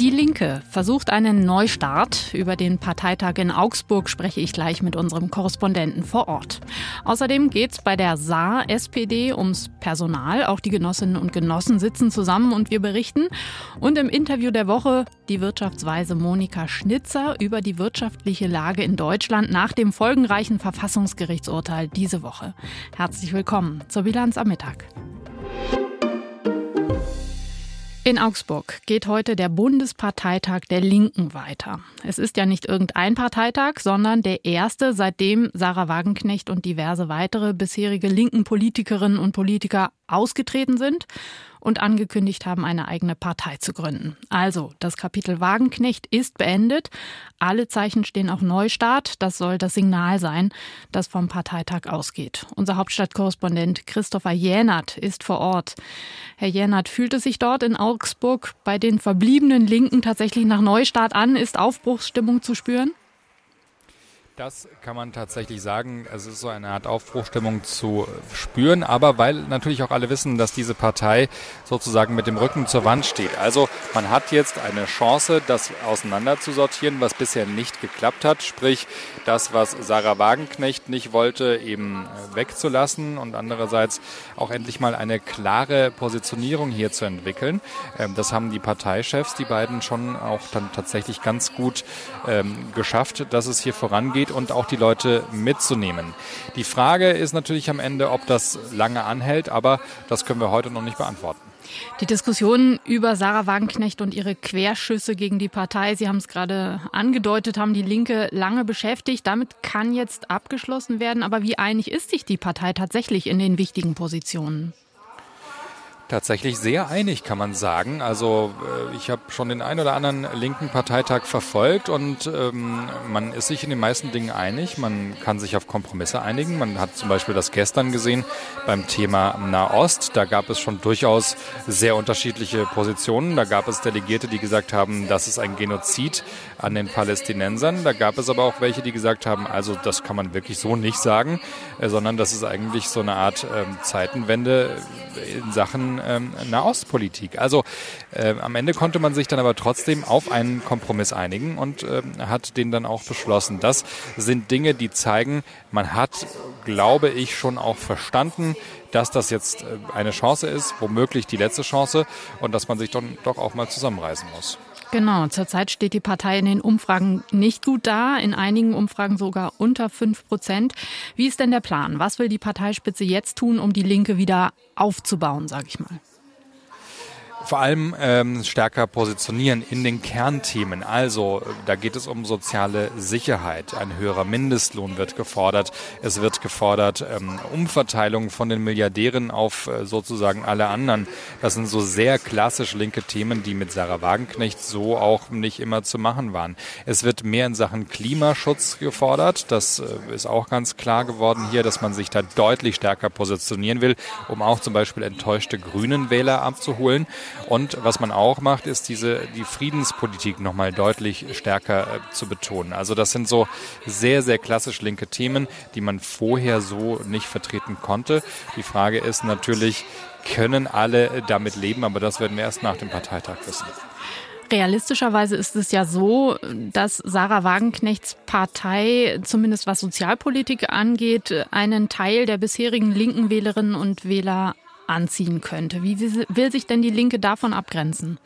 Die Linke versucht einen Neustart. Über den Parteitag in Augsburg spreche ich gleich mit unserem Korrespondenten vor Ort. Außerdem geht es bei der Saar SPD ums Personal. Auch die Genossinnen und Genossen sitzen zusammen und wir berichten. Und im Interview der Woche die Wirtschaftsweise Monika Schnitzer über die wirtschaftliche Lage in Deutschland nach dem folgenreichen Verfassungsgerichtsurteil diese Woche. Herzlich willkommen zur Bilanz am Mittag. In Augsburg geht heute der Bundesparteitag der Linken weiter. Es ist ja nicht irgendein Parteitag, sondern der erste, seitdem Sarah Wagenknecht und diverse weitere bisherige linken Politikerinnen und Politiker ausgetreten sind und angekündigt haben, eine eigene Partei zu gründen. Also, das Kapitel Wagenknecht ist beendet. Alle Zeichen stehen auf Neustart. Das soll das Signal sein, das vom Parteitag ausgeht. Unser Hauptstadtkorrespondent Christopher Jänert ist vor Ort. Herr Jänert, fühlt es sich dort in Augsburg bei den verbliebenen Linken tatsächlich nach Neustart an? Ist Aufbruchsstimmung zu spüren? Das kann man tatsächlich sagen. Es ist so eine Art Aufbruchstimmung zu spüren, aber weil natürlich auch alle wissen, dass diese Partei sozusagen mit dem Rücken zur Wand steht. Also man hat jetzt eine Chance, das auseinander zu sortieren, was bisher nicht geklappt hat. Sprich, das, was Sarah Wagenknecht nicht wollte, eben wegzulassen und andererseits auch endlich mal eine klare Positionierung hier zu entwickeln. Ähm, das haben die Parteichefs, die beiden schon auch dann tatsächlich ganz gut ähm, geschafft, dass es hier vorangeht geht und auch die Leute mitzunehmen. Die Frage ist natürlich am Ende, ob das lange anhält, aber das können wir heute noch nicht beantworten. Die Diskussionen über Sarah Wagenknecht und ihre Querschüsse gegen die Partei, Sie haben es gerade angedeutet, haben die Linke lange beschäftigt. Damit kann jetzt abgeschlossen werden. Aber wie einig ist sich die Partei tatsächlich in den wichtigen Positionen? Tatsächlich sehr einig, kann man sagen. Also äh, ich habe schon den ein oder anderen linken Parteitag verfolgt und ähm, man ist sich in den meisten Dingen einig. Man kann sich auf Kompromisse einigen. Man hat zum Beispiel das gestern gesehen beim Thema Nahost. Da gab es schon durchaus sehr unterschiedliche Positionen. Da gab es Delegierte, die gesagt haben, das ist ein Genozid an den Palästinensern. Da gab es aber auch welche, die gesagt haben, also das kann man wirklich so nicht sagen, äh, sondern das ist eigentlich so eine Art ähm, Zeitenwende in Sachen ähm, Nahostpolitik. Also äh, am Ende konnte man sich dann aber trotzdem auf einen Kompromiss einigen und äh, hat den dann auch beschlossen. Das sind Dinge, die zeigen, man hat, glaube ich, schon auch verstanden, dass das jetzt äh, eine Chance ist, womöglich die letzte Chance und dass man sich dann doch auch mal zusammenreißen muss. Genau, zurzeit steht die Partei in den Umfragen nicht gut da, in einigen Umfragen sogar unter fünf Prozent. Wie ist denn der Plan? Was will die Parteispitze jetzt tun, um die Linke wieder aufzubauen, sage ich mal? Vor allem ähm, stärker positionieren in den Kernthemen. Also da geht es um soziale Sicherheit. Ein höherer Mindestlohn wird gefordert. Es wird gefordert ähm, Umverteilung von den Milliardären auf äh, sozusagen alle anderen. Das sind so sehr klassisch linke Themen, die mit Sarah Wagenknecht so auch nicht immer zu machen waren. Es wird mehr in Sachen Klimaschutz gefordert. Das äh, ist auch ganz klar geworden hier, dass man sich da deutlich stärker positionieren will, um auch zum Beispiel enttäuschte Grünen Wähler abzuholen. Und was man auch macht, ist diese, die Friedenspolitik nochmal deutlich stärker äh, zu betonen. Also das sind so sehr, sehr klassisch linke Themen, die man vorher so nicht vertreten konnte. Die Frage ist natürlich, können alle damit leben? Aber das werden wir erst nach dem Parteitag wissen. Realistischerweise ist es ja so, dass Sarah Wagenknechts Partei, zumindest was Sozialpolitik angeht, einen Teil der bisherigen linken Wählerinnen und Wähler anziehen könnte. Wie will sich denn die Linke davon abgrenzen?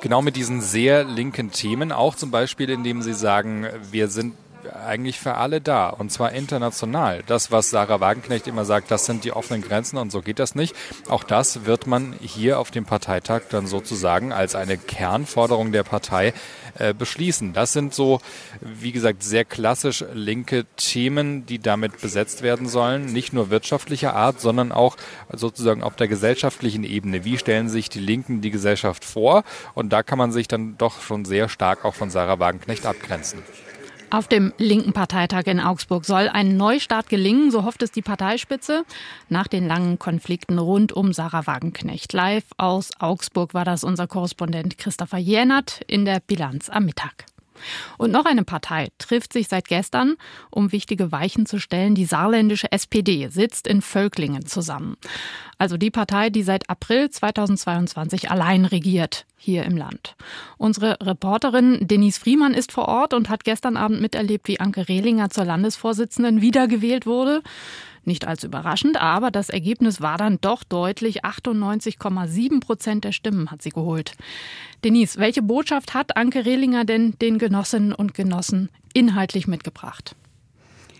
Genau mit diesen sehr linken Themen, auch zum Beispiel, indem sie sagen, wir sind eigentlich für alle da und zwar international. Das, was Sarah Wagenknecht immer sagt, das sind die offenen Grenzen und so geht das nicht. Auch das wird man hier auf dem Parteitag dann sozusagen als eine Kernforderung der Partei äh, beschließen. Das sind so, wie gesagt, sehr klassisch linke Themen, die damit besetzt werden sollen. Nicht nur wirtschaftlicher Art, sondern auch sozusagen auf der gesellschaftlichen Ebene. Wie stellen sich die Linken die Gesellschaft vor? Und da kann man sich dann doch schon sehr stark auch von Sarah Wagenknecht abgrenzen. Auf dem linken Parteitag in Augsburg soll ein Neustart gelingen, so hofft es die Parteispitze, nach den langen Konflikten rund um Sarah Wagenknecht. Live aus Augsburg war das unser Korrespondent Christopher Jänert in der Bilanz am Mittag. Und noch eine Partei trifft sich seit gestern, um wichtige Weichen zu stellen. Die saarländische SPD sitzt in Völklingen zusammen. Also die Partei, die seit April 2022 allein regiert hier im Land. Unsere Reporterin Denise Friemann ist vor Ort und hat gestern Abend miterlebt, wie Anke Rehlinger zur Landesvorsitzenden wiedergewählt wurde. Nicht als überraschend, aber das Ergebnis war dann doch deutlich. 98,7 Prozent der Stimmen hat sie geholt. Denise, welche Botschaft hat Anke Rehlinger denn den Genossinnen und Genossen inhaltlich mitgebracht?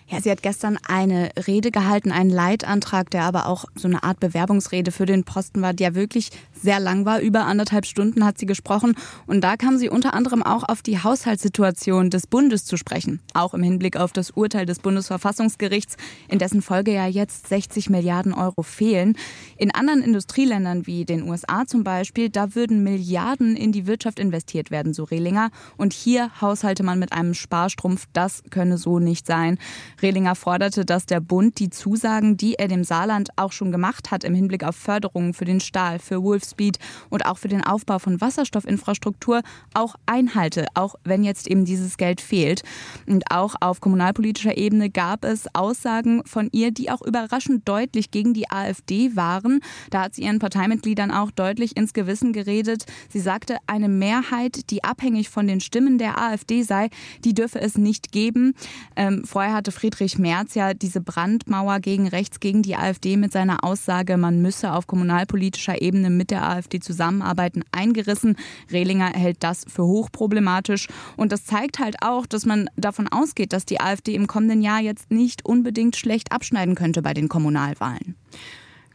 Ja, sie hat gestern eine Rede gehalten, einen Leitantrag, der aber auch so eine Art Bewerbungsrede für den Posten war, der wirklich sehr lang war. Über anderthalb Stunden hat sie gesprochen. Und da kam sie unter anderem auch auf die Haushaltssituation des Bundes zu sprechen. Auch im Hinblick auf das Urteil des Bundesverfassungsgerichts, in dessen Folge ja jetzt 60 Milliarden Euro fehlen. In anderen Industrieländern wie den USA zum Beispiel, da würden Milliarden in die Wirtschaft investiert werden, so Rehlinger. Und hier haushalte man mit einem Sparstrumpf. Das könne so nicht sein. Rehlinger forderte, dass der Bund die Zusagen, die er dem Saarland auch schon gemacht hat im Hinblick auf Förderungen für den Stahl, für Wolfspeed und auch für den Aufbau von Wasserstoffinfrastruktur auch einhalte, auch wenn jetzt eben dieses Geld fehlt. Und auch auf kommunalpolitischer Ebene gab es Aussagen von ihr, die auch überraschend deutlich gegen die AfD waren. Da hat sie ihren Parteimitgliedern auch deutlich ins Gewissen geredet. Sie sagte, eine Mehrheit, die abhängig von den Stimmen der AfD sei, die dürfe es nicht geben. Ähm, vorher hatte Friedrich Merz ja diese Brandmauer gegen rechts, gegen die AfD mit seiner Aussage, man müsse auf kommunalpolitischer Ebene mit der AfD zusammenarbeiten, eingerissen. Rehlinger hält das für hochproblematisch. Und das zeigt halt auch, dass man davon ausgeht, dass die AfD im kommenden Jahr jetzt nicht unbedingt schlecht abschneiden könnte bei den Kommunalwahlen.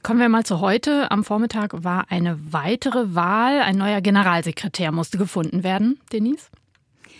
Kommen wir mal zu heute. Am Vormittag war eine weitere Wahl. Ein neuer Generalsekretär musste gefunden werden. Denise?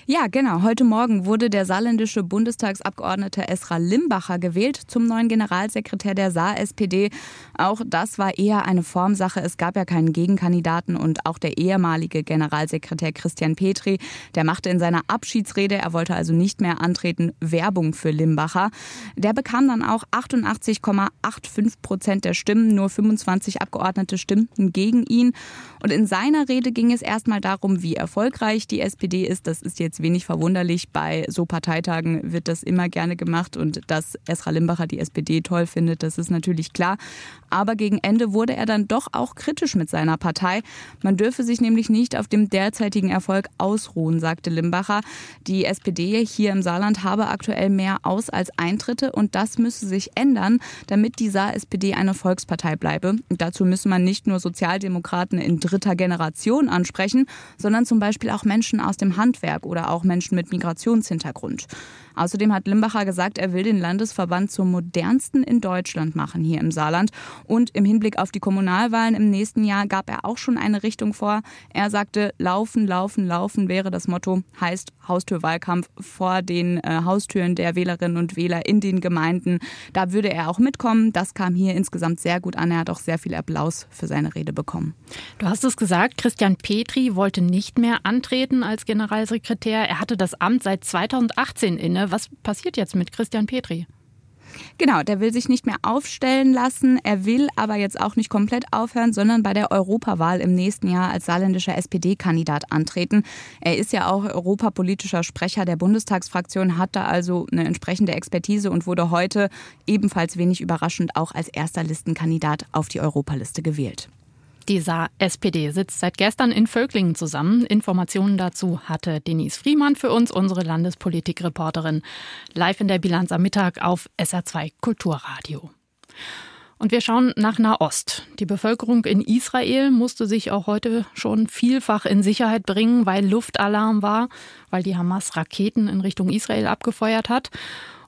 Ja, genau. Heute Morgen wurde der saarländische Bundestagsabgeordnete Esra Limbacher gewählt zum neuen Generalsekretär der Saar-SPD. Auch das war eher eine Formsache. Es gab ja keinen Gegenkandidaten und auch der ehemalige Generalsekretär Christian Petri, der machte in seiner Abschiedsrede, er wollte also nicht mehr antreten, Werbung für Limbacher. Der bekam dann auch 88,85 Prozent der Stimmen. Nur 25 Abgeordnete stimmten gegen ihn. Und in seiner Rede ging es erstmal darum, wie erfolgreich die SPD ist. Das ist jetzt wenig verwunderlich. Bei so Parteitagen wird das immer gerne gemacht und dass Esra Limbacher die SPD toll findet, das ist natürlich klar. Aber gegen Ende wurde er dann doch auch kritisch mit seiner Partei. Man dürfe sich nämlich nicht auf dem derzeitigen Erfolg ausruhen, sagte Limbacher. Die SPD hier im Saarland habe aktuell mehr Aus- als Eintritte und das müsse sich ändern, damit die Saar-SPD eine Volkspartei bleibe. dazu müsse man nicht nur Sozialdemokraten in dritter Generation ansprechen, sondern zum Beispiel auch Menschen aus dem Handwerk oder auch Menschen mit Migrationshintergrund. Außerdem hat Limbacher gesagt, er will den Landesverband zum modernsten in Deutschland machen hier im Saarland. Und im Hinblick auf die Kommunalwahlen im nächsten Jahr gab er auch schon eine Richtung vor. Er sagte, laufen, laufen, laufen wäre das Motto, heißt Haustürwahlkampf vor den äh, Haustüren der Wählerinnen und Wähler in den Gemeinden. Da würde er auch mitkommen. Das kam hier insgesamt sehr gut an. Er hat auch sehr viel Applaus für seine Rede bekommen. Du hast es gesagt, Christian Petri wollte nicht mehr antreten als Generalsekretär. Er hatte das Amt seit 2018 inne. Was passiert jetzt mit Christian Petri? Genau, der will sich nicht mehr aufstellen lassen. Er will aber jetzt auch nicht komplett aufhören, sondern bei der Europawahl im nächsten Jahr als saarländischer SPD-Kandidat antreten. Er ist ja auch europapolitischer Sprecher der Bundestagsfraktion, hat da also eine entsprechende Expertise und wurde heute ebenfalls wenig überraschend auch als erster Listenkandidat auf die Europaliste gewählt. Die Saar-SPD sitzt seit gestern in Völklingen zusammen. Informationen dazu hatte Denise Friemann für uns, unsere Landespolitikreporterin, live in der Bilanz am Mittag auf SR2 Kulturradio. Und wir schauen nach Nahost. Die Bevölkerung in Israel musste sich auch heute schon vielfach in Sicherheit bringen, weil Luftalarm war, weil die Hamas Raketen in Richtung Israel abgefeuert hat.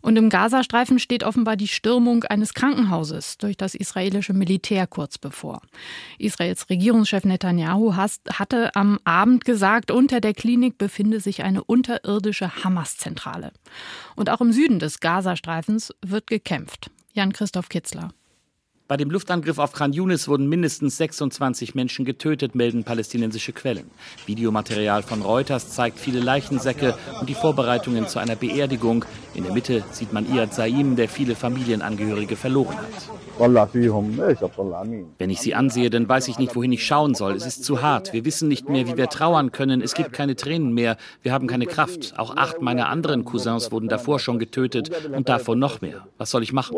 Und im Gazastreifen steht offenbar die Stürmung eines Krankenhauses durch das israelische Militär kurz bevor. Israels Regierungschef Netanyahu hatte am Abend gesagt, unter der Klinik befinde sich eine unterirdische Hamas-Zentrale. Und auch im Süden des Gazastreifens wird gekämpft. Jan-Christoph Kitzler. Bei dem Luftangriff auf Khan Yunis wurden mindestens 26 Menschen getötet, melden palästinensische Quellen. Videomaterial von Reuters zeigt viele Leichensäcke und die Vorbereitungen zu einer Beerdigung. In der Mitte sieht man Iyad Saim, der viele Familienangehörige verloren hat. Wenn ich sie ansehe, dann weiß ich nicht, wohin ich schauen soll. Es ist zu hart. Wir wissen nicht mehr, wie wir trauern können. Es gibt keine Tränen mehr. Wir haben keine Kraft. Auch acht meiner anderen Cousins wurden davor schon getötet und davor noch mehr. Was soll ich machen?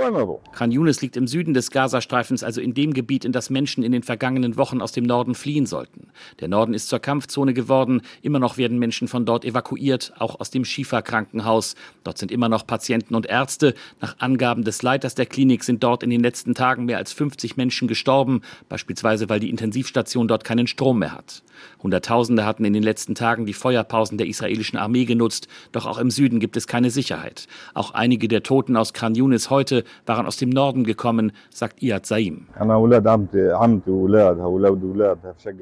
Khan Yunis liegt im Süden des Gazastreifens, also in dem Gebiet, in das Menschen in den vergangenen Wochen aus dem Norden fliehen sollten. Der Norden ist zur Kampfzone geworden. Immer noch werden Menschen von dort evakuiert, auch aus dem Schifa-Krankenhaus. Dort sind immer noch Patienten und Ärzte. Nach Angaben des Leiters der Klinik sind dort in den letzten Tagen mehr als 50 Menschen gestorben, beispielsweise weil die Intensivstation dort keinen Strom mehr hat. Hunderttausende hatten in den letzten Tagen die Feuerpausen der israelischen Armee genutzt, doch auch im Süden gibt es keine Sicherheit. Auch einige der Toten aus Khan Yunis heute waren aus dem Norden gekommen, sagt Iyad Saim.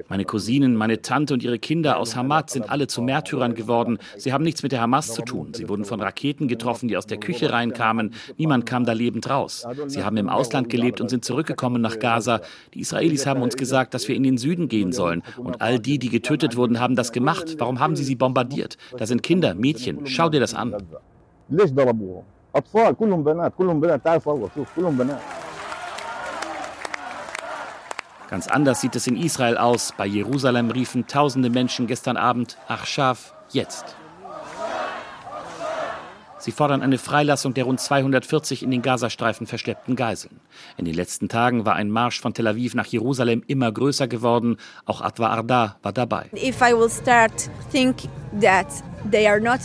Meine Cousinen, meine Tante und ihre Kinder aus Hamad sind alle zu Märtyrern geworden. Sie haben nichts mit der Hamas zu tun. Sie wurden von Raketen getroffen, die aus der Küche reinkamen. Niemand kam da lebend raus. Sie haben im Ausland gelebt und sind zurückgekommen nach Gaza. Die Israelis haben uns gesagt, dass wir in den Süden gehen sollen. Und all die, die getötet wurden, haben das gemacht. Warum haben sie sie bombardiert? Da sind Kinder, Mädchen. Schau dir das an. Ganz anders sieht es in Israel aus. Bei Jerusalem riefen tausende Menschen gestern Abend, ach jetzt. Sie fordern eine Freilassung der rund 240 in den Gazastreifen verschleppten Geiseln. In den letzten Tagen war ein Marsch von Tel Aviv nach Jerusalem immer größer geworden. Auch Atwa Arda war dabei. If I will start think that they are not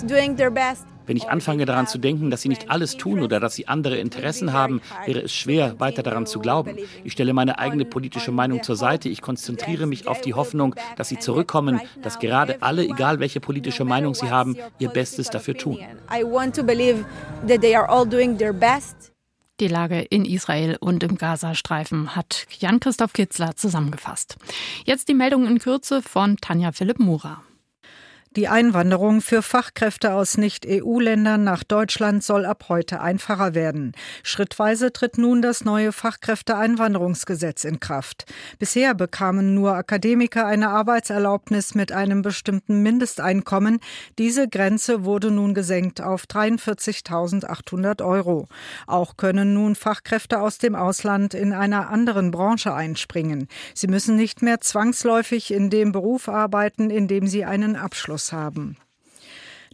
wenn ich anfange daran zu denken, dass sie nicht alles tun oder dass sie andere Interessen haben, wäre es schwer, weiter daran zu glauben. Ich stelle meine eigene politische Meinung zur Seite. Ich konzentriere mich auf die Hoffnung, dass sie zurückkommen, dass gerade alle, egal welche politische Meinung sie haben, ihr Bestes dafür tun. Die Lage in Israel und im Gazastreifen hat Jan-Christoph Kitzler zusammengefasst. Jetzt die Meldung in Kürze von Tanja Philipp Mura. Die Einwanderung für Fachkräfte aus Nicht-EU-Ländern nach Deutschland soll ab heute einfacher werden. Schrittweise tritt nun das neue Fachkräfteeinwanderungsgesetz in Kraft. Bisher bekamen nur Akademiker eine Arbeitserlaubnis mit einem bestimmten Mindesteinkommen. Diese Grenze wurde nun gesenkt auf 43.800 Euro. Auch können nun Fachkräfte aus dem Ausland in einer anderen Branche einspringen. Sie müssen nicht mehr zwangsläufig in dem Beruf arbeiten, in dem sie einen Abschluss Einfluss haben.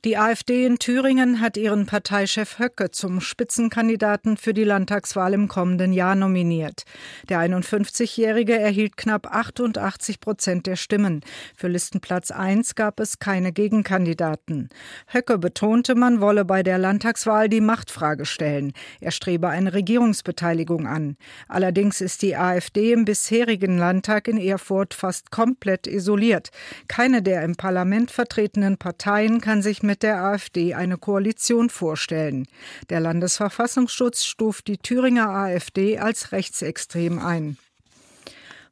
Die AfD in Thüringen hat ihren Parteichef Höcke zum Spitzenkandidaten für die Landtagswahl im kommenden Jahr nominiert. Der 51-Jährige erhielt knapp 88 Prozent der Stimmen. Für Listenplatz 1 gab es keine Gegenkandidaten. Höcke betonte, man wolle bei der Landtagswahl die Machtfrage stellen. Er strebe eine Regierungsbeteiligung an. Allerdings ist die AfD im bisherigen Landtag in Erfurt fast komplett isoliert. Keine der im Parlament vertretenen Parteien kann sich mit mit der AfD eine Koalition vorstellen. Der Landesverfassungsschutz stuft die Thüringer AfD als rechtsextrem ein.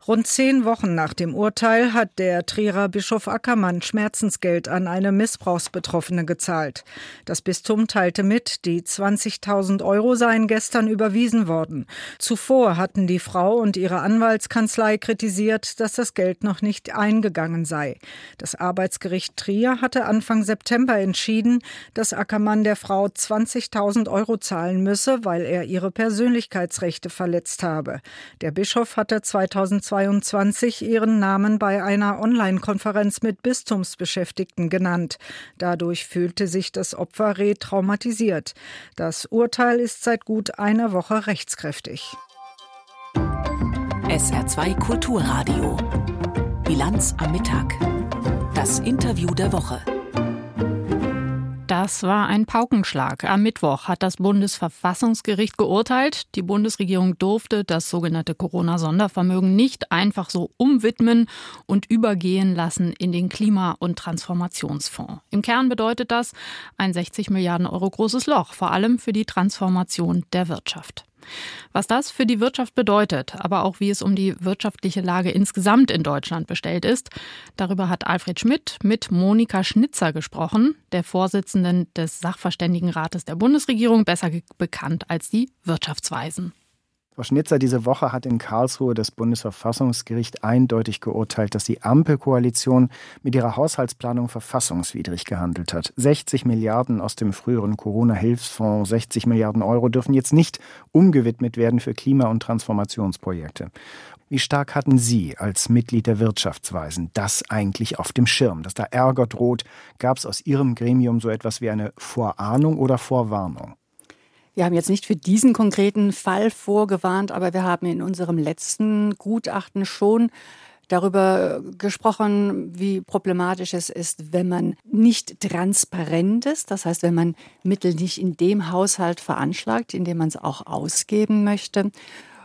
Rund zehn Wochen nach dem Urteil hat der Trierer Bischof Ackermann Schmerzensgeld an eine Missbrauchsbetroffene gezahlt. Das Bistum teilte mit, die 20.000 Euro seien gestern überwiesen worden. Zuvor hatten die Frau und ihre Anwaltskanzlei kritisiert, dass das Geld noch nicht eingegangen sei. Das Arbeitsgericht Trier hatte Anfang September entschieden, dass Ackermann der Frau 20.000 Euro zahlen müsse, weil er ihre Persönlichkeitsrechte verletzt habe. Der Bischof hatte 2020 2022 ihren Namen bei einer Online-Konferenz mit Bistumsbeschäftigten genannt. Dadurch fühlte sich das Opfer retraumatisiert. Das Urteil ist seit gut einer Woche rechtskräftig. SR2 Kulturradio. Bilanz am Mittag. Das Interview der Woche. Das war ein Paukenschlag. Am Mittwoch hat das Bundesverfassungsgericht geurteilt, die Bundesregierung durfte das sogenannte Corona-Sondervermögen nicht einfach so umwidmen und übergehen lassen in den Klima- und Transformationsfonds. Im Kern bedeutet das ein 60 Milliarden Euro großes Loch, vor allem für die Transformation der Wirtschaft. Was das für die Wirtschaft bedeutet, aber auch wie es um die wirtschaftliche Lage insgesamt in Deutschland bestellt ist, darüber hat Alfred Schmidt mit Monika Schnitzer gesprochen, der Vorsitzenden des Sachverständigenrates der Bundesregierung, besser bekannt als die Wirtschaftsweisen. Frau Schnitzer, diese Woche hat in Karlsruhe das Bundesverfassungsgericht eindeutig geurteilt, dass die Ampelkoalition mit ihrer Haushaltsplanung verfassungswidrig gehandelt hat. 60 Milliarden aus dem früheren Corona-Hilfsfonds, 60 Milliarden Euro dürfen jetzt nicht umgewidmet werden für Klima- und Transformationsprojekte. Wie stark hatten Sie als Mitglied der Wirtschaftsweisen das eigentlich auf dem Schirm, dass da Ärger droht? Gab es aus Ihrem Gremium so etwas wie eine Vorahnung oder Vorwarnung? Wir haben jetzt nicht für diesen konkreten Fall vorgewarnt, aber wir haben in unserem letzten Gutachten schon darüber gesprochen, wie problematisch es ist, wenn man nicht transparent ist. Das heißt, wenn man Mittel nicht in dem Haushalt veranschlagt, in dem man es auch ausgeben möchte.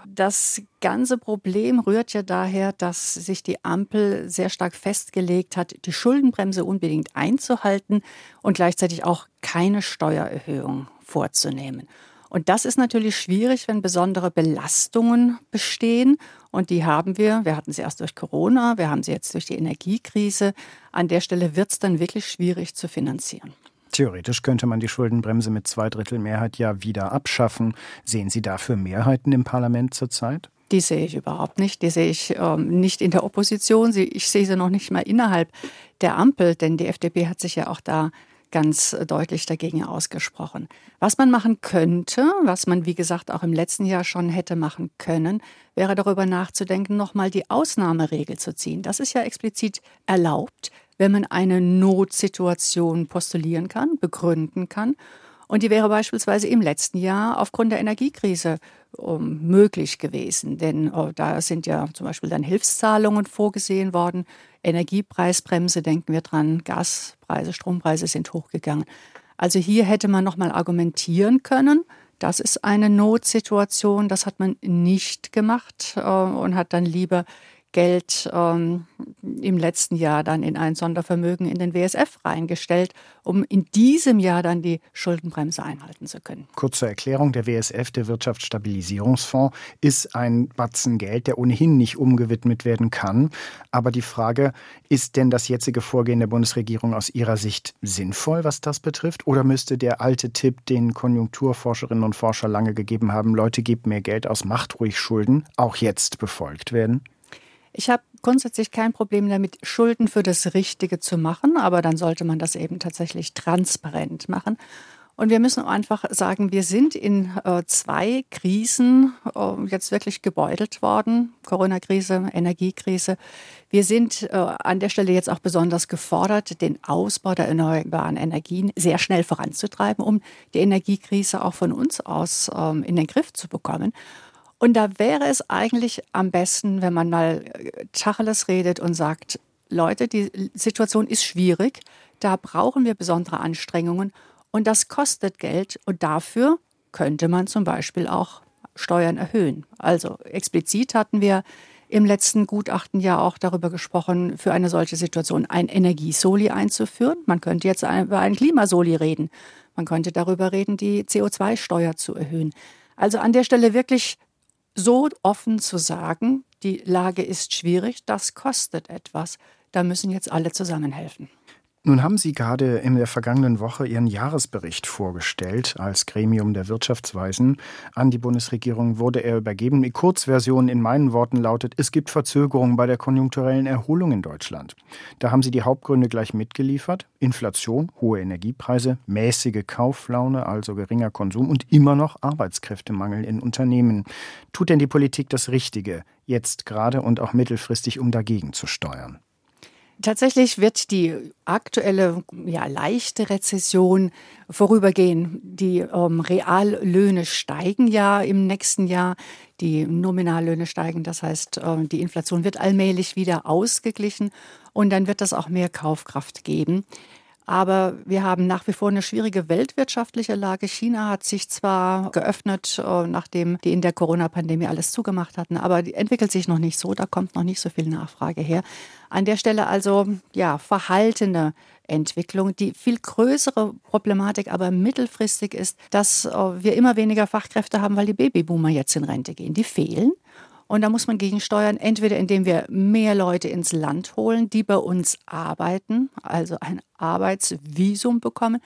Das ganze Problem rührt ja daher, dass sich die Ampel sehr stark festgelegt hat, die Schuldenbremse unbedingt einzuhalten und gleichzeitig auch keine Steuererhöhung vorzunehmen. Und das ist natürlich schwierig, wenn besondere Belastungen bestehen. Und die haben wir. Wir hatten sie erst durch Corona, wir haben sie jetzt durch die Energiekrise. An der Stelle wird es dann wirklich schwierig zu finanzieren. Theoretisch könnte man die Schuldenbremse mit Zweidrittelmehrheit ja wieder abschaffen. Sehen Sie dafür Mehrheiten im Parlament zurzeit? Die sehe ich überhaupt nicht. Die sehe ich ähm, nicht in der Opposition. Ich sehe sie noch nicht mal innerhalb der Ampel, denn die FDP hat sich ja auch da ganz deutlich dagegen ausgesprochen. Was man machen könnte, was man wie gesagt auch im letzten Jahr schon hätte machen können, wäre darüber nachzudenken, nochmal die Ausnahmeregel zu ziehen. Das ist ja explizit erlaubt, wenn man eine Notsituation postulieren kann, begründen kann. Und die wäre beispielsweise im letzten Jahr aufgrund der Energiekrise möglich gewesen. Denn oh, da sind ja zum Beispiel dann Hilfszahlungen vorgesehen worden. Energiepreisbremse, denken wir dran, Gaspreise, Strompreise sind hochgegangen. Also hier hätte man nochmal argumentieren können. Das ist eine Notsituation, das hat man nicht gemacht äh, und hat dann lieber Geld ähm, im letzten Jahr dann in ein Sondervermögen in den WSF reingestellt, um in diesem Jahr dann die Schuldenbremse einhalten zu können. Kurze Erklärung, der WSF, der Wirtschaftsstabilisierungsfonds, ist ein Batzen Geld, der ohnehin nicht umgewidmet werden kann. Aber die Frage, ist denn das jetzige Vorgehen der Bundesregierung aus Ihrer Sicht sinnvoll, was das betrifft? Oder müsste der alte Tipp, den Konjunkturforscherinnen und Forscher lange gegeben haben, Leute, gebt mehr Geld aus, macht ruhig Schulden, auch jetzt befolgt werden? Ich habe grundsätzlich kein Problem damit, Schulden für das Richtige zu machen, aber dann sollte man das eben tatsächlich transparent machen. Und wir müssen einfach sagen, wir sind in äh, zwei Krisen äh, jetzt wirklich gebeutelt worden. Corona-Krise, Energiekrise. Wir sind äh, an der Stelle jetzt auch besonders gefordert, den Ausbau der erneuerbaren Energien sehr schnell voranzutreiben, um die Energiekrise auch von uns aus ähm, in den Griff zu bekommen. Und da wäre es eigentlich am besten, wenn man mal äh, Tacheles redet und sagt, Leute, die Situation ist schwierig, da brauchen wir besondere Anstrengungen und das kostet Geld und dafür könnte man zum Beispiel auch Steuern erhöhen. Also explizit hatten wir im letzten Gutachten ja auch darüber gesprochen, für eine solche Situation ein Energiesoli einzuführen. Man könnte jetzt über ein Klimasoli reden. Man könnte darüber reden, die CO2-Steuer zu erhöhen. Also an der Stelle wirklich so offen zu sagen, die Lage ist schwierig, das kostet etwas, da müssen jetzt alle zusammenhelfen. Nun haben Sie gerade in der vergangenen Woche Ihren Jahresbericht vorgestellt als Gremium der Wirtschaftsweisen. An die Bundesregierung wurde er übergeben. Die Kurzversion in meinen Worten lautet, es gibt Verzögerungen bei der konjunkturellen Erholung in Deutschland. Da haben Sie die Hauptgründe gleich mitgeliefert. Inflation, hohe Energiepreise, mäßige Kauflaune, also geringer Konsum und immer noch Arbeitskräftemangel in Unternehmen. Tut denn die Politik das Richtige, jetzt gerade und auch mittelfristig, um dagegen zu steuern? Tatsächlich wird die aktuelle ja, leichte Rezession vorübergehen. Die ähm, Reallöhne steigen ja im nächsten Jahr, die Nominallöhne steigen. Das heißt, ähm, die Inflation wird allmählich wieder ausgeglichen und dann wird es auch mehr Kaufkraft geben. Aber wir haben nach wie vor eine schwierige weltwirtschaftliche Lage. China hat sich zwar geöffnet, äh, nachdem die in der Corona-Pandemie alles zugemacht hatten, aber die entwickelt sich noch nicht so. Da kommt noch nicht so viel Nachfrage her. An der Stelle also, ja, verhaltene Entwicklung. Die viel größere Problematik aber mittelfristig ist, dass äh, wir immer weniger Fachkräfte haben, weil die Babyboomer jetzt in Rente gehen. Die fehlen. Und da muss man gegensteuern, entweder indem wir mehr Leute ins Land holen, die bei uns arbeiten, also ein Arbeitsvisum bekommen,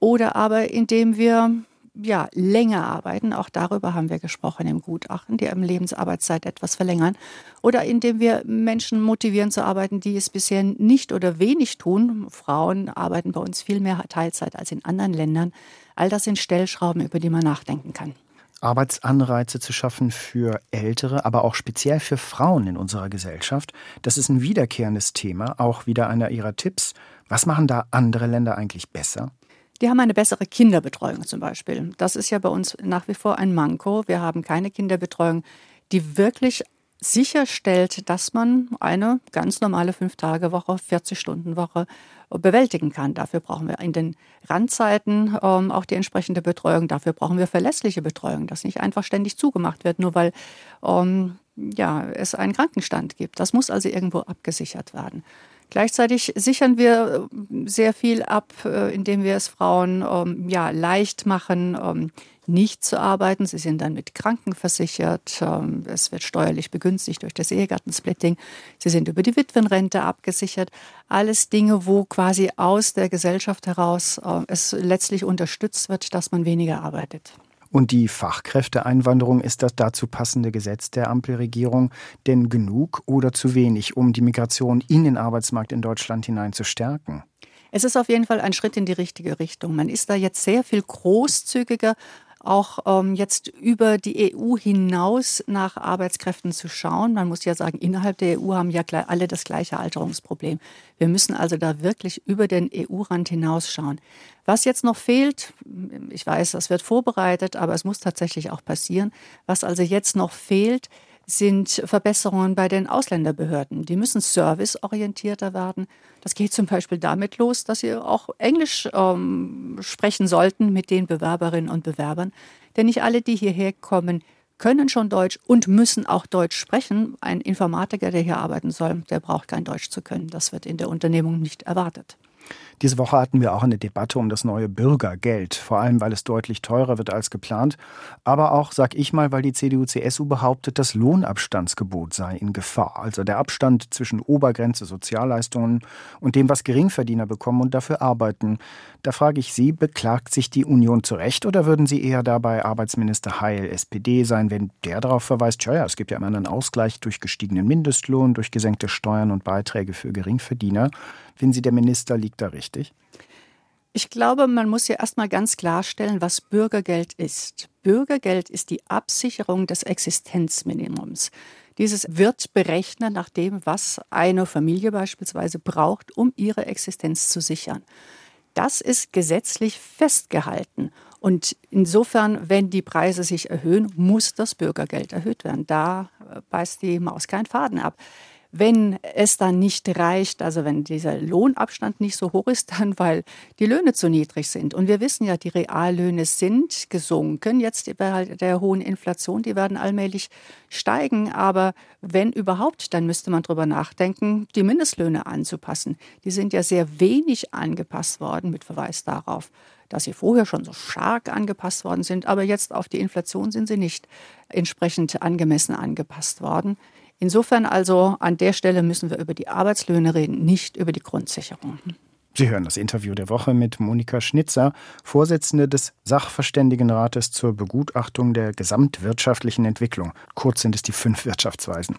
oder aber indem wir ja, länger arbeiten. Auch darüber haben wir gesprochen im Gutachten, die im Lebensarbeitszeit etwas verlängern. Oder indem wir Menschen motivieren zu arbeiten, die es bisher nicht oder wenig tun. Frauen arbeiten bei uns viel mehr Teilzeit als in anderen Ländern. All das sind Stellschrauben, über die man nachdenken kann. Arbeitsanreize zu schaffen für Ältere, aber auch speziell für Frauen in unserer Gesellschaft. Das ist ein wiederkehrendes Thema, auch wieder einer Ihrer Tipps. Was machen da andere Länder eigentlich besser? Die haben eine bessere Kinderbetreuung zum Beispiel. Das ist ja bei uns nach wie vor ein Manko. Wir haben keine Kinderbetreuung, die wirklich sicherstellt, dass man eine ganz normale Fünf-Tage-Woche, 40-Stunden-Woche bewältigen kann. Dafür brauchen wir in den Randzeiten ähm, auch die entsprechende Betreuung. Dafür brauchen wir verlässliche Betreuung, dass nicht einfach ständig zugemacht wird, nur weil ähm, ja, es einen Krankenstand gibt. Das muss also irgendwo abgesichert werden. Gleichzeitig sichern wir äh, sehr viel ab, äh, indem wir es Frauen ähm, ja, leicht machen, ähm, nicht zu arbeiten. Sie sind dann mit Kranken versichert. Ähm, es wird steuerlich begünstigt durch das Ehegattensplitting. Sie sind über die Witwenrente abgesichert. Alles Dinge, wo quasi aus der Gesellschaft heraus äh, es letztlich unterstützt wird, dass man weniger arbeitet. Und die Fachkräfteeinwanderung ist das dazu passende Gesetz der Ampelregierung denn genug oder zu wenig, um die Migration in den Arbeitsmarkt in Deutschland hinein zu stärken? Es ist auf jeden Fall ein Schritt in die richtige Richtung. Man ist da jetzt sehr viel großzügiger auch ähm, jetzt über die EU hinaus nach Arbeitskräften zu schauen. Man muss ja sagen, innerhalb der EU haben ja alle das gleiche Alterungsproblem. Wir müssen also da wirklich über den EU-Rand hinausschauen. Was jetzt noch fehlt, ich weiß, das wird vorbereitet, aber es muss tatsächlich auch passieren. Was also jetzt noch fehlt, sind Verbesserungen bei den Ausländerbehörden. Die müssen serviceorientierter werden. Das geht zum Beispiel damit los, dass sie auch Englisch ähm, sprechen sollten mit den Bewerberinnen und Bewerbern. Denn nicht alle, die hierher kommen, können schon Deutsch und müssen auch Deutsch sprechen. Ein Informatiker, der hier arbeiten soll, der braucht kein Deutsch zu können. Das wird in der Unternehmung nicht erwartet. Diese Woche hatten wir auch eine Debatte um das neue Bürgergeld, vor allem weil es deutlich teurer wird als geplant, aber auch, sag ich mal, weil die CDU-CSU behauptet, das Lohnabstandsgebot sei in Gefahr, also der Abstand zwischen Obergrenze Sozialleistungen und dem, was Geringverdiener bekommen und dafür arbeiten. Da frage ich Sie, beklagt sich die Union zu Recht oder würden Sie eher dabei Arbeitsminister Heil SPD sein, wenn der darauf verweist, tja, es gibt ja immer einen Ausgleich durch gestiegenen Mindestlohn, durch gesenkte Steuern und Beiträge für Geringverdiener? Finden Sie, der Minister liegt da richtig? Ich glaube, man muss ja erstmal ganz klarstellen, was Bürgergeld ist. Bürgergeld ist die Absicherung des Existenzminimums. Dieses wird berechnet nach dem, was eine Familie beispielsweise braucht, um ihre Existenz zu sichern. Das ist gesetzlich festgehalten. Und insofern, wenn die Preise sich erhöhen, muss das Bürgergeld erhöht werden. Da beißt die Maus keinen Faden ab. Wenn es dann nicht reicht, also wenn dieser Lohnabstand nicht so hoch ist, dann weil die Löhne zu niedrig sind. Und wir wissen ja, die Reallöhne sind gesunken, jetzt bei der hohen Inflation, die werden allmählich steigen. Aber wenn überhaupt, dann müsste man darüber nachdenken, die Mindestlöhne anzupassen. Die sind ja sehr wenig angepasst worden, mit Verweis darauf, dass sie vorher schon so stark angepasst worden sind, aber jetzt auf die Inflation sind sie nicht entsprechend angemessen angepasst worden. Insofern also an der Stelle müssen wir über die Arbeitslöhne reden, nicht über die Grundsicherung. Sie hören das Interview der Woche mit Monika Schnitzer, Vorsitzende des Sachverständigenrates zur Begutachtung der gesamtwirtschaftlichen Entwicklung. Kurz sind es die fünf Wirtschaftsweisen.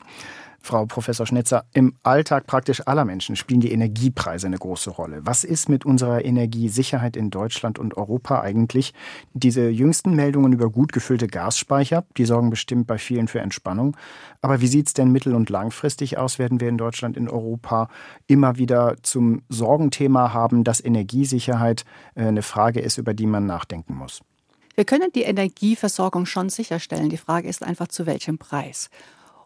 Frau Professor Schnitzer, im Alltag praktisch aller Menschen spielen die Energiepreise eine große Rolle. Was ist mit unserer Energiesicherheit in Deutschland und Europa eigentlich? Diese jüngsten Meldungen über gut gefüllte Gasspeicher, die sorgen bestimmt bei vielen für Entspannung. Aber wie sieht es denn mittel- und langfristig aus? Werden wir in Deutschland, in Europa immer wieder zum Sorgenthema haben, dass Energiesicherheit äh, eine Frage ist, über die man nachdenken muss? Wir können die Energieversorgung schon sicherstellen. Die Frage ist einfach, zu welchem Preis.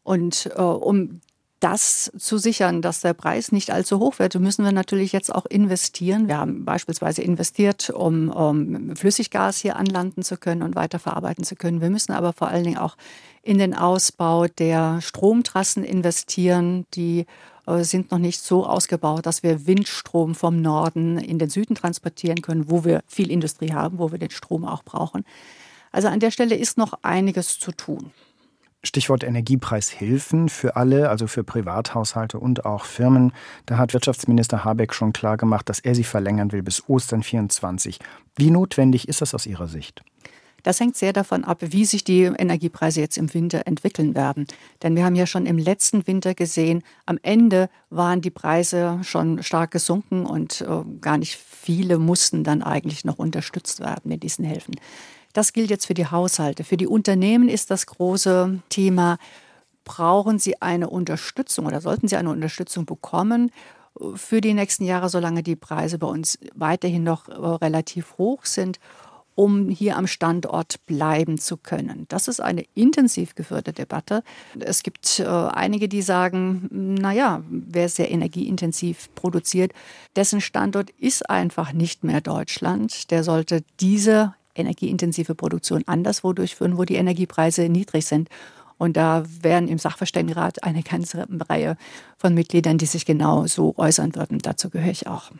Und äh, um das zu sichern, dass der Preis nicht allzu hoch wird, müssen wir natürlich jetzt auch investieren. Wir haben beispielsweise investiert, um, um Flüssiggas hier anlanden zu können und weiterverarbeiten zu können. Wir müssen aber vor allen Dingen auch in den Ausbau der Stromtrassen investieren, die äh, sind noch nicht so ausgebaut, dass wir Windstrom vom Norden in den Süden transportieren können, wo wir viel Industrie haben, wo wir den Strom auch brauchen. Also an der Stelle ist noch einiges zu tun. Stichwort Energiepreishilfen für alle, also für Privathaushalte und auch Firmen. Da hat Wirtschaftsminister Habeck schon klar gemacht, dass er sie verlängern will bis Ostern 24. Wie notwendig ist das aus Ihrer Sicht? Das hängt sehr davon ab, wie sich die Energiepreise jetzt im Winter entwickeln werden. Denn wir haben ja schon im letzten Winter gesehen, am Ende waren die Preise schon stark gesunken und äh, gar nicht viele mussten dann eigentlich noch unterstützt werden mit diesen Hilfen. Das gilt jetzt für die Haushalte. Für die Unternehmen ist das große Thema, brauchen sie eine Unterstützung oder sollten sie eine Unterstützung bekommen für die nächsten Jahre, solange die Preise bei uns weiterhin noch äh, relativ hoch sind? um hier am Standort bleiben zu können. Das ist eine intensiv geführte Debatte. Es gibt äh, einige, die sagen, naja, wer sehr energieintensiv produziert, dessen Standort ist einfach nicht mehr Deutschland. Der sollte diese energieintensive Produktion anderswo durchführen, wo die Energiepreise niedrig sind. Und da wären im Sachverständigenrat eine ganze Reihe von Mitgliedern, die sich genau so äußern würden. Dazu gehöre ich auch.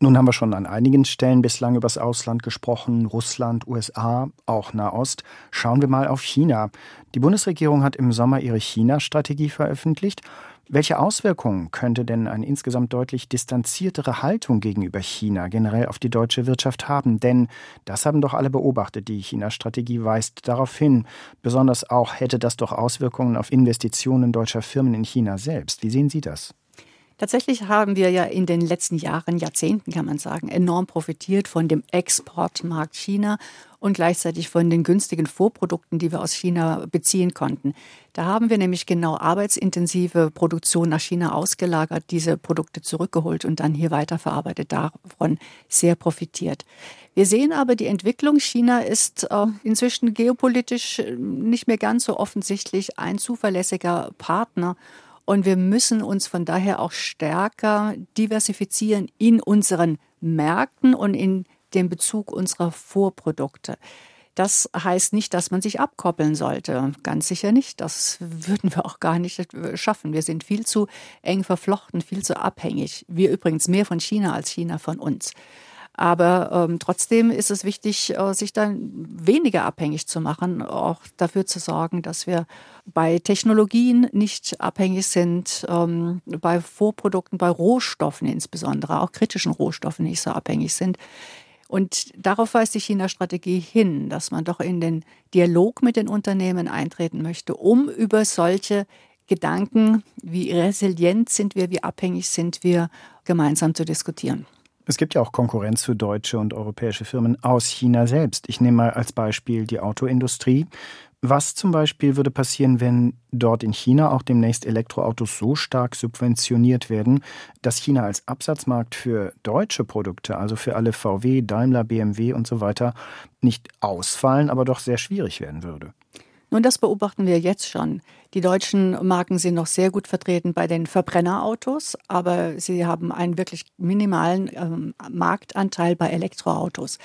Nun haben wir schon an einigen Stellen bislang übers Ausland gesprochen, Russland, USA, auch Nahost. Schauen wir mal auf China. Die Bundesregierung hat im Sommer ihre China-Strategie veröffentlicht. Welche Auswirkungen könnte denn eine insgesamt deutlich distanziertere Haltung gegenüber China generell auf die deutsche Wirtschaft haben? Denn das haben doch alle beobachtet. Die China-Strategie weist darauf hin. Besonders auch hätte das doch Auswirkungen auf Investitionen deutscher Firmen in China selbst. Wie sehen Sie das? Tatsächlich haben wir ja in den letzten Jahren, Jahrzehnten kann man sagen, enorm profitiert von dem Exportmarkt China und gleichzeitig von den günstigen Vorprodukten, die wir aus China beziehen konnten. Da haben wir nämlich genau arbeitsintensive Produktion nach China ausgelagert, diese Produkte zurückgeholt und dann hier weiterverarbeitet, davon sehr profitiert. Wir sehen aber, die Entwicklung China ist äh, inzwischen geopolitisch nicht mehr ganz so offensichtlich ein zuverlässiger Partner und wir müssen uns von daher auch stärker diversifizieren in unseren Märkten und in dem Bezug unserer Vorprodukte. Das heißt nicht, dass man sich abkoppeln sollte. Ganz sicher nicht. Das würden wir auch gar nicht schaffen. Wir sind viel zu eng verflochten, viel zu abhängig. Wir übrigens mehr von China als China von uns. Aber ähm, trotzdem ist es wichtig, äh, sich dann weniger abhängig zu machen, auch dafür zu sorgen, dass wir bei Technologien nicht abhängig sind, ähm, bei Vorprodukten, bei Rohstoffen insbesondere, auch kritischen Rohstoffen nicht so abhängig sind. Und darauf weist die China-Strategie hin, dass man doch in den Dialog mit den Unternehmen eintreten möchte, um über solche Gedanken, wie resilient sind wir, wie abhängig sind wir, gemeinsam zu diskutieren. Es gibt ja auch Konkurrenz für deutsche und europäische Firmen aus China selbst. Ich nehme mal als Beispiel die Autoindustrie. Was zum Beispiel würde passieren, wenn dort in China auch demnächst Elektroautos so stark subventioniert werden, dass China als Absatzmarkt für deutsche Produkte, also für alle VW, Daimler, BMW und so weiter, nicht ausfallen, aber doch sehr schwierig werden würde? Nun, das beobachten wir jetzt schon. Die deutschen Marken sind noch sehr gut vertreten bei den Verbrennerautos, aber sie haben einen wirklich minimalen ähm, Marktanteil bei Elektroautos.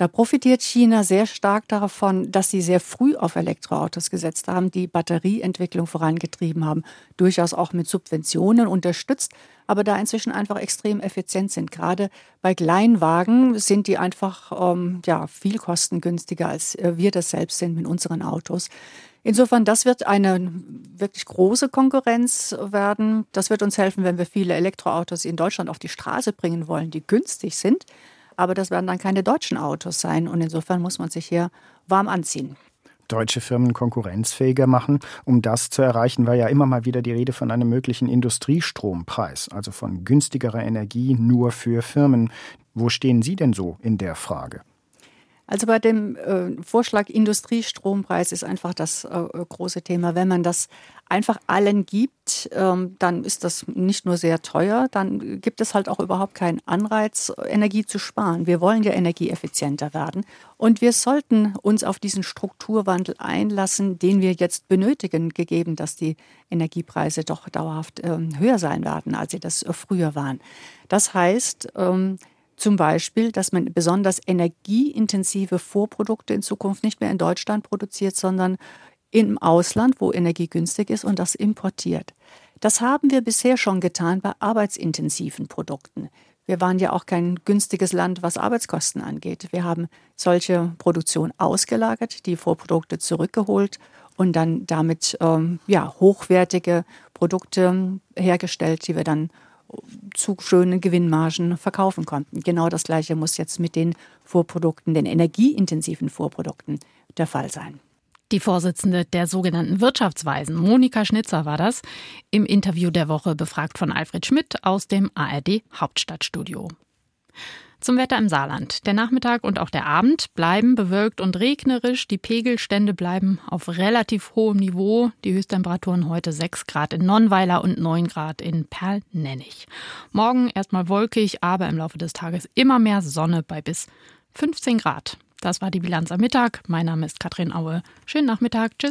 Da profitiert China sehr stark davon, dass sie sehr früh auf Elektroautos gesetzt haben, die Batterieentwicklung vorangetrieben haben, durchaus auch mit Subventionen unterstützt, aber da inzwischen einfach extrem effizient sind. Gerade bei Kleinwagen sind die einfach ähm, ja, viel kostengünstiger, als wir das selbst sind mit unseren Autos. Insofern, das wird eine wirklich große Konkurrenz werden. Das wird uns helfen, wenn wir viele Elektroautos in Deutschland auf die Straße bringen wollen, die günstig sind aber das werden dann keine deutschen Autos sein. Und insofern muss man sich hier warm anziehen deutsche Firmen konkurrenzfähiger machen. Um das zu erreichen, war ja immer mal wieder die Rede von einem möglichen Industriestrompreis, also von günstigerer Energie nur für Firmen. Wo stehen Sie denn so in der Frage? Also bei dem äh, Vorschlag Industriestrompreis ist einfach das äh, große Thema. Wenn man das einfach allen gibt, ähm, dann ist das nicht nur sehr teuer, dann gibt es halt auch überhaupt keinen Anreiz, Energie zu sparen. Wir wollen ja energieeffizienter werden und wir sollten uns auf diesen Strukturwandel einlassen, den wir jetzt benötigen, gegeben, dass die Energiepreise doch dauerhaft äh, höher sein werden, als sie das früher waren. Das heißt, ähm, zum Beispiel, dass man besonders energieintensive Vorprodukte in Zukunft nicht mehr in Deutschland produziert, sondern im Ausland, wo Energie günstig ist und das importiert. Das haben wir bisher schon getan bei arbeitsintensiven Produkten. Wir waren ja auch kein günstiges Land, was Arbeitskosten angeht. Wir haben solche Produktion ausgelagert, die Vorprodukte zurückgeholt und dann damit ähm, ja, hochwertige Produkte hergestellt, die wir dann zu schönen Gewinnmargen verkaufen konnten. Genau das Gleiche muss jetzt mit den Vorprodukten, den energieintensiven Vorprodukten der Fall sein. Die Vorsitzende der sogenannten Wirtschaftsweisen, Monika Schnitzer, war das, im Interview der Woche befragt von Alfred Schmidt aus dem ARD Hauptstadtstudio. Zum Wetter im Saarland. Der Nachmittag und auch der Abend bleiben bewölkt und regnerisch. Die Pegelstände bleiben auf relativ hohem Niveau. Die Höchsttemperaturen heute 6 Grad in Nonnweiler und 9 Grad in Perlnennig. Morgen erstmal wolkig, aber im Laufe des Tages immer mehr Sonne bei bis 15 Grad. Das war die Bilanz am Mittag. Mein Name ist Katrin Aue. Schönen Nachmittag. Tschüss.